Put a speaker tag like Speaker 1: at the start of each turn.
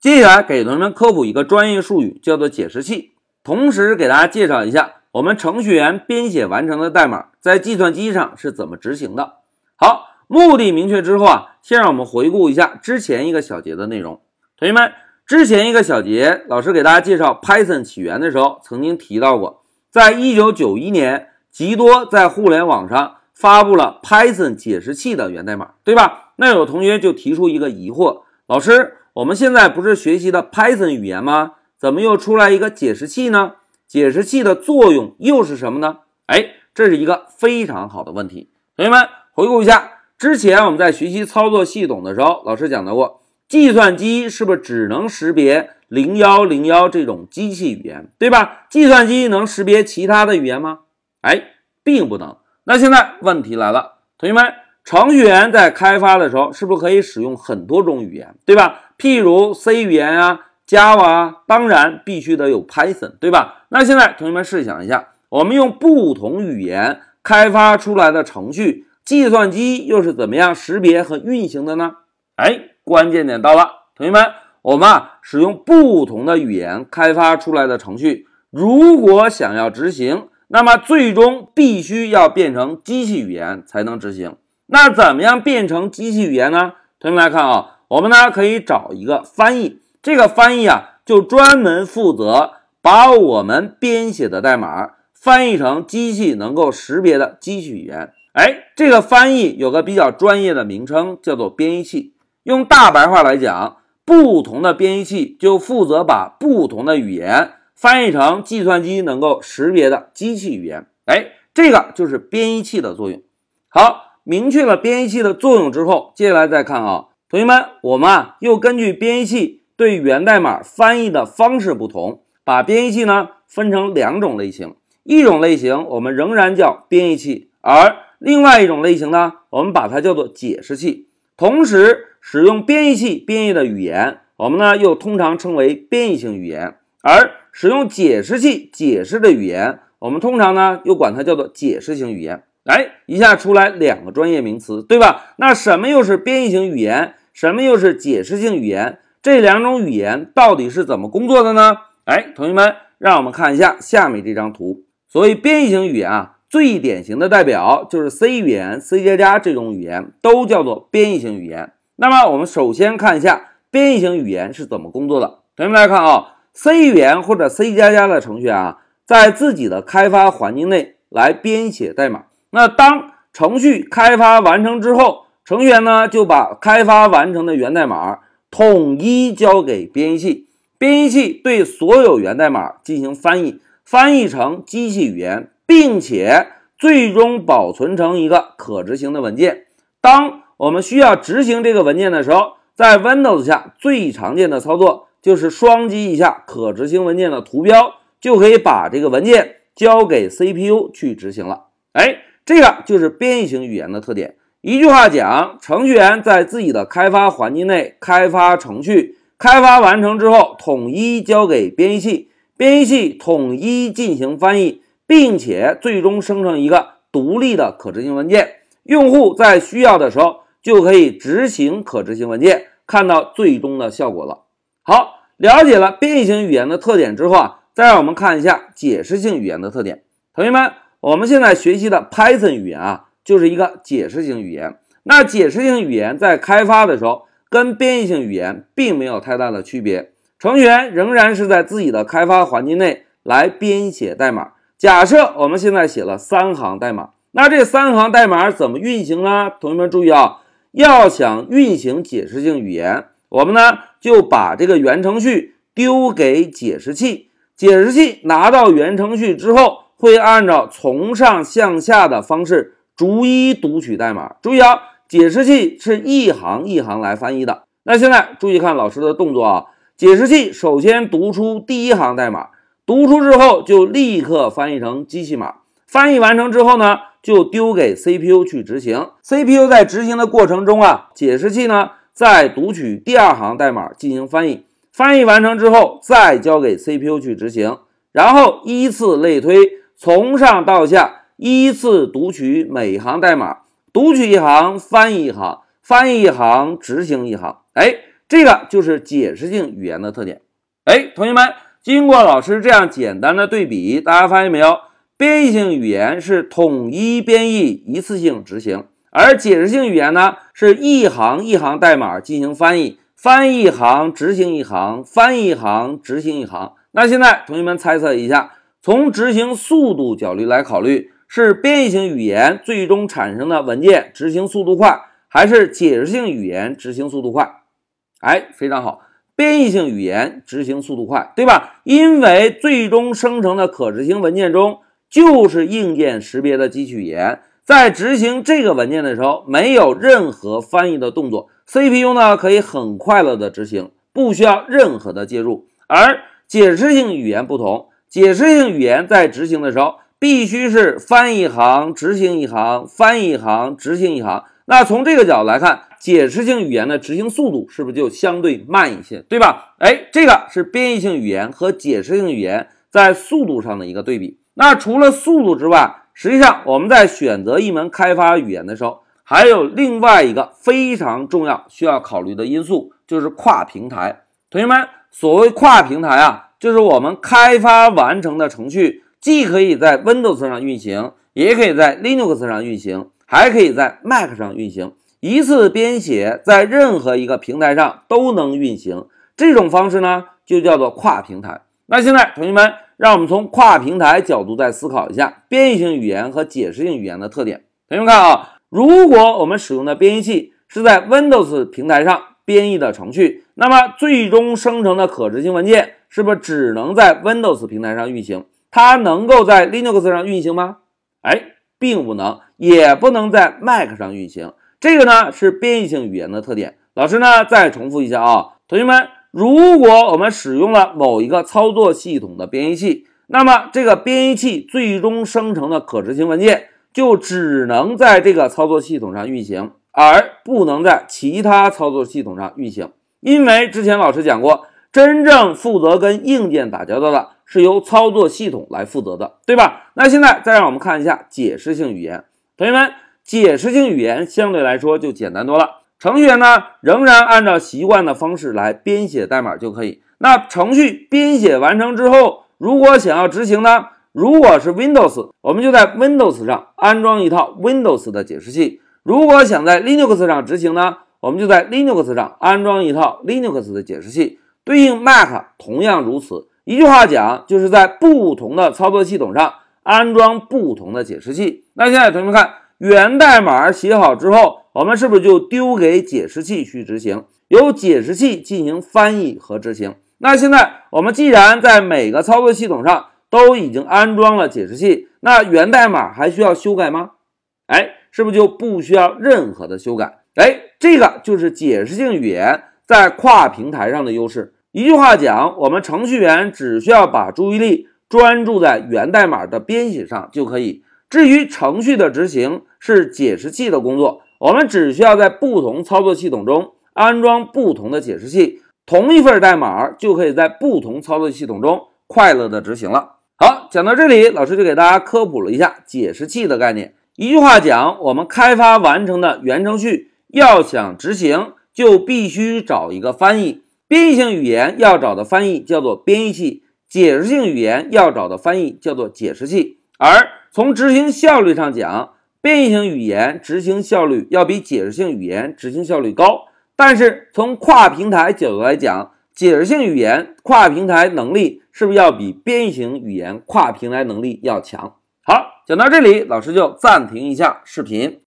Speaker 1: 接下来给同学们科普一个专业术语，叫做解释器。同时给大家介绍一下，我们程序员编写完成的代码在计算机上是怎么执行的。好，目的明确之后啊，先让我们回顾一下之前一个小节的内容。同学们，之前一个小节，老师给大家介绍 Python 起源的时候，曾经提到过，在一九九一年，吉多在互联网上发布了 Python 解释器的源代码，对吧？那有同学就提出一个疑惑，老师。我们现在不是学习的 Python 语言吗？怎么又出来一个解释器呢？解释器的作用又是什么呢？哎，这是一个非常好的问题。同学们回顾一下，之前我们在学习操作系统的时候，老师讲到过，计算机是不是只能识别零幺零幺这种机器语言，对吧？计算机能识别其他的语言吗？哎，并不能。那现在问题来了，同学们。程序员在开发的时候，是不是可以使用很多种语言，对吧？譬如 C 语言啊、Java 啊，当然必须得有 Python，对吧？那现在同学们试想一下，我们用不同语言开发出来的程序，计算机又是怎么样识别和运行的呢？哎，关键点到了，同学们，我们啊使用不同的语言开发出来的程序，如果想要执行，那么最终必须要变成机器语言才能执行。那怎么样变成机器语言呢？同学们来看啊，我们呢可以找一个翻译，这个翻译啊就专门负责把我们编写的代码翻译成机器能够识别的机器语言。哎，这个翻译有个比较专业的名称，叫做编译器。用大白话来讲，不同的编译器就负责把不同的语言翻译成计算机能够识别的机器语言。哎，这个就是编译器的作用。好。明确了编译器的作用之后，接下来再看啊，同学们，我们啊又根据编译器对源代码翻译的方式不同，把编译器呢分成两种类型。一种类型我们仍然叫编译器，而另外一种类型呢，我们把它叫做解释器。同时使用编译器编译的语言，我们呢又通常称为编译性语言；而使用解释器解释的语言，我们通常呢又管它叫做解释型语言。哎，一下出来两个专业名词，对吧？那什么又是编译型语言，什么又是解释性语言？这两种语言到底是怎么工作的呢？哎，同学们，让我们看一下下面这张图。所谓编译型语言啊，最典型的代表就是 C 语言、C 加加这种语言，都叫做编译型语言。那么我们首先看一下编译型语言是怎么工作的。同学们来看啊，C 语言或者 C 加加的程序员啊，在自己的开发环境内来编写代码。那当程序开发完成之后，程员呢就把开发完成的源代码统一交给编译器，编译器对所有源代码进行翻译，翻译成机器语言，并且最终保存成一个可执行的文件。当我们需要执行这个文件的时候，在 Windows 下最常见的操作就是双击一下可执行文件的图标，就可以把这个文件交给 CPU 去执行了。哎。这个就是编译型语言的特点。一句话讲，程序员在自己的开发环境内开发程序，开发完成之后，统一交给编译器，编译器统一进行翻译，并且最终生成一个独立的可执行文件。用户在需要的时候就可以执行可执行文件，看到最终的效果了。好，了解了编译型语言的特点之后啊，再让我们看一下解释性语言的特点。同学们。我们现在学习的 Python 语言啊，就是一个解释性语言。那解释性语言在开发的时候，跟编译性语言并没有太大的区别。程序员仍然是在自己的开发环境内来编写代码。假设我们现在写了三行代码，那这三行代码怎么运行呢？同学们注意啊，要想运行解释性语言，我们呢就把这个原程序丢给解释器，解释器拿到原程序之后。会按照从上向下的方式逐一读取代码。注意啊，解释器是一行一行来翻译的。那现在注意看老师的动作啊，解释器首先读出第一行代码，读出之后就立刻翻译成机器码。翻译完成之后呢，就丢给 CPU 去执行。CPU 在执行的过程中啊，解释器呢再读取第二行代码进行翻译。翻译完成之后，再交给 CPU 去执行，然后依次类推。从上到下依次读取每行代码，读取一行翻译一行，翻译一行执行一行。哎，这个就是解释性语言的特点。哎，同学们，经过老师这样简单的对比，大家发现没有？编译性语言是统一编译、一次性执行，而解释性语言呢，是一行一行代码进行翻译，翻译一行执行一行，翻译一行执行一行。那现在同学们猜测一下，从执行速度角度来考虑，是编译性语言最终产生的文件执行速度快？还是解释性语言执行速度快？哎，非常好，编译性语言执行速度快，对吧？因为最终生成的可执行文件中就是硬件识别的机器语言，在执行这个文件的时候，没有任何翻译的动作，CPU 呢可以很快乐的执行，不需要任何的介入。而解释性语言不同，解释性语言在执行的时候，必须是翻译一行执行一行，翻译一行执行一行。那从这个角度来看，解释性语言的执行速度是不是就相对慢一些，对吧？哎，这个是编译性语言和解释性语言在速度上的一个对比。那除了速度之外，实际上我们在选择一门开发语言的时候，还有另外一个非常重要需要考虑的因素，就是跨平台。同学们，所谓跨平台啊，就是我们开发完成的程序，既可以在 Windows 上运行，也可以在 Linux 上运行。还可以在 Mac 上运行，一次编写在任何一个平台上都能运行。这种方式呢，就叫做跨平台。那现在同学们，让我们从跨平台角度再思考一下编译性语言和解释性语言的特点。同学们看啊，如果我们使用的编译器是在 Windows 平台上编译的程序，那么最终生成的可执行文件是不是只能在 Windows 平台上运行？它能够在 Linux 上运行吗？哎。并不能，也不能在 Mac 上运行。这个呢是编译性语言的特点。老师呢再重复一下啊，同学们，如果我们使用了某一个操作系统的编译器，那么这个编译器最终生成的可执行文件就只能在这个操作系统上运行，而不能在其他操作系统上运行。因为之前老师讲过，真正负责跟硬件打交道的。是由操作系统来负责的，对吧？那现在再让我们看一下解释性语言。同学们，解释性语言相对来说就简单多了。程序员呢，仍然按照习惯的方式来编写代码就可以。那程序编写完成之后，如果想要执行呢？如果是 Windows，我们就在 Windows 上安装一套 Windows 的解释器；如果想在 Linux 上执行呢，我们就在 Linux 上安装一套 Linux 的解释器。对应 Mac 同样如此。一句话讲，就是在不同的操作系统上安装不同的解释器。那现在同学们看，源代码写好之后，我们是不是就丢给解释器去执行，由解释器进行翻译和执行？那现在我们既然在每个操作系统上都已经安装了解释器，那源代码还需要修改吗？哎，是不是就不需要任何的修改？哎，这个就是解释性语言在跨平台上的优势。一句话讲，我们程序员只需要把注意力专注在源代码的编写上就可以。至于程序的执行是解释器的工作，我们只需要在不同操作系统中安装不同的解释器，同一份代码就可以在不同操作系统中快乐的执行了。好，讲到这里，老师就给大家科普了一下解释器的概念。一句话讲，我们开发完成的源程序要想执行，就必须找一个翻译。编译性语言要找的翻译叫做编译器，解释性语言要找的翻译叫做解释器。而从执行效率上讲，编译性语言执行效率要比解释性语言执行效率高。但是从跨平台角度来讲，解释性语言跨平台能力是不是要比编译性语言跨平台能力要强？好，讲到这里，老师就暂停一下视频。